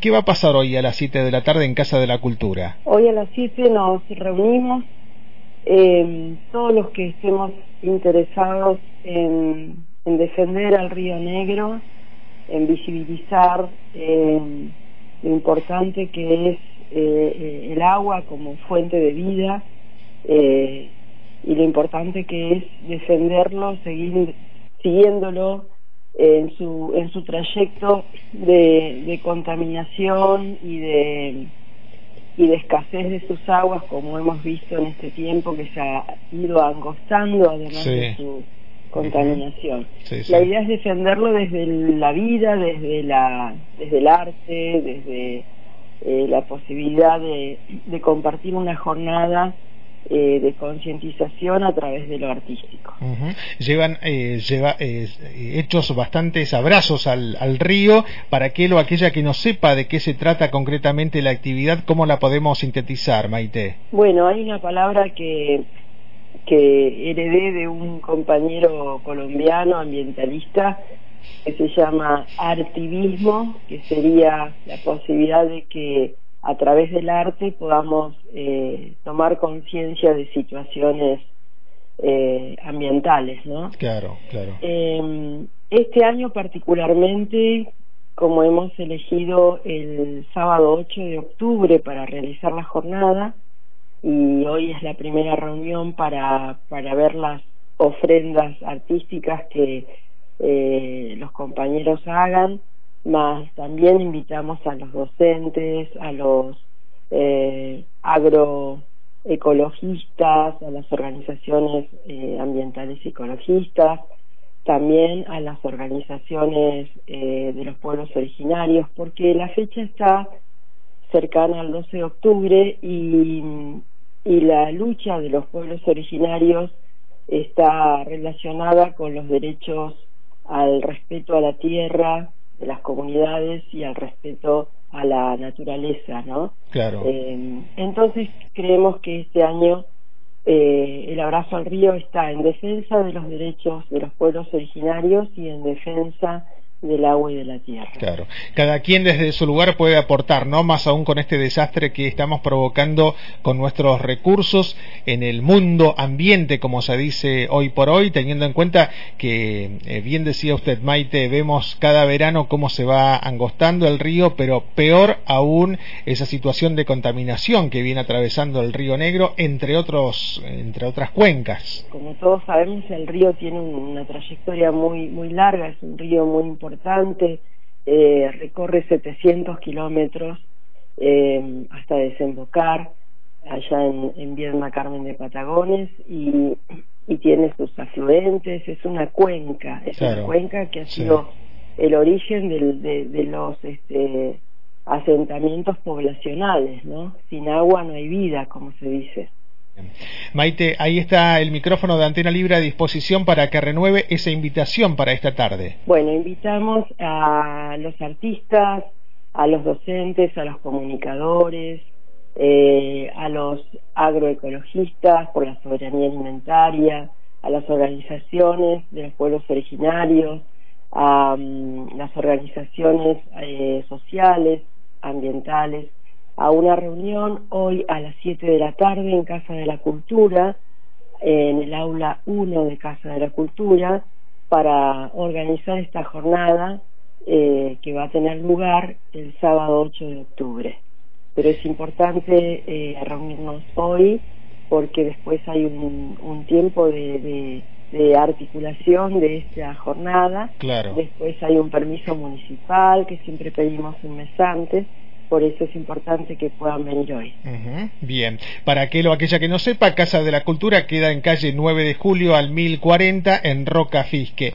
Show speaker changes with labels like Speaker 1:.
Speaker 1: ¿Qué va a pasar hoy a las 7 de la tarde en Casa de la Cultura?
Speaker 2: Hoy a las 7 nos reunimos eh, todos los que estemos interesados en, defender al Río Negro, en visibilizar eh, lo importante que es eh, el agua como fuente de vida y lo importante que es defenderlo, seguir siguiéndolo en su, en su trayecto de, de contaminación y de, y de escasez de sus aguas, como hemos visto en este tiempo que se ha ido angostando, además de su contaminación. La idea es defenderlo desde la vida, desde, la, desde el arte, desde eh, la posibilidad de, de compartir una jornada eh, de concientización a través de lo artístico.
Speaker 1: Llevan eh, lleva, eh, hechos bastantes abrazos al, al río. Para aquel o aquella que no sepa de qué se trata concretamente la actividad, ¿cómo la podemos sintetizar, Maite?
Speaker 2: Bueno, hay una palabra que que heredé de un compañero colombiano ambientalista que se llama artivismo, que sería la posibilidad de que a través del arte podamos eh, tomar conciencia de situaciones eh, ambientales, ¿no?
Speaker 1: Claro, claro.
Speaker 2: Eh, este año particularmente, como hemos elegido el sábado 8 de octubre para realizar la jornada, y hoy es la primera reunión para, para ver las ofrendas artísticas que eh, los compañeros hagan, más también invitamos a los docentes, a los eh, agroecologistas, a las organizaciones eh, ambientales ecologistas, también a las organizaciones eh, de los pueblos originarios, porque la fecha está cercana al 12 de octubre y, y la lucha de los pueblos originarios está relacionada con los derechos al respeto a la tierra, de las comunidades y al respeto a la naturaleza, ¿no?
Speaker 1: Claro.
Speaker 2: Eh, entonces creemos que este año eh, el abrazo al río está en defensa de los derechos de los pueblos originarios y en defensa del agua y de la tierra.
Speaker 1: Claro. Cada quien desde su lugar puede aportar, ¿no? Más aún con este desastre que estamos provocando con nuestros recursos en el mundo ambiente, como se dice hoy por hoy, teniendo en cuenta que, eh, bien decía usted, Maite, vemos cada verano cómo se va angostando el río, pero peor aún esa situación de contaminación que viene atravesando el río Negro, entre otros, entre otras cuencas.
Speaker 2: Como todos sabemos, el río tiene una trayectoria muy, muy larga, es un río muy importante importante, eh, recorre 700 kilómetros eh, hasta desembocar allá en, en Vierna Carmen de Patagones y, y tiene sus afluentes, es una cuenca, es una cuenca que ha sido el origen de, de los este, asentamientos poblacionales, ¿no? Sin agua no hay vida, como se dice.
Speaker 1: Maite, ahí está el micrófono de Antena Libre a disposición para que renueve esa invitación para esta tarde.
Speaker 2: Bueno, invitamos a los artistas, a los docentes, a los comunicadores, eh, a los agroecologistas por la soberanía alimentaria, a las organizaciones de los pueblos originarios, a mm, las organizaciones eh, sociales, ambientales, a una reunión hoy a las 7 de la tarde en Casa de la Cultura, en el aula 1 de Casa de la Cultura, para organizar esta jornada eh, que va a tener lugar el sábado 8 de octubre. Pero es importante eh, reunirnos hoy porque después hay un, tiempo de, de, articulación de esta jornada.
Speaker 1: Claro.
Speaker 2: Después hay un permiso municipal que siempre pedimos un mes antes por eso es importante que puedan venir hoy.
Speaker 1: Bien, para aquel o aquella que no sepa, Casa de la Cultura queda en calle 9 de julio al 1040 en Roca Fisque.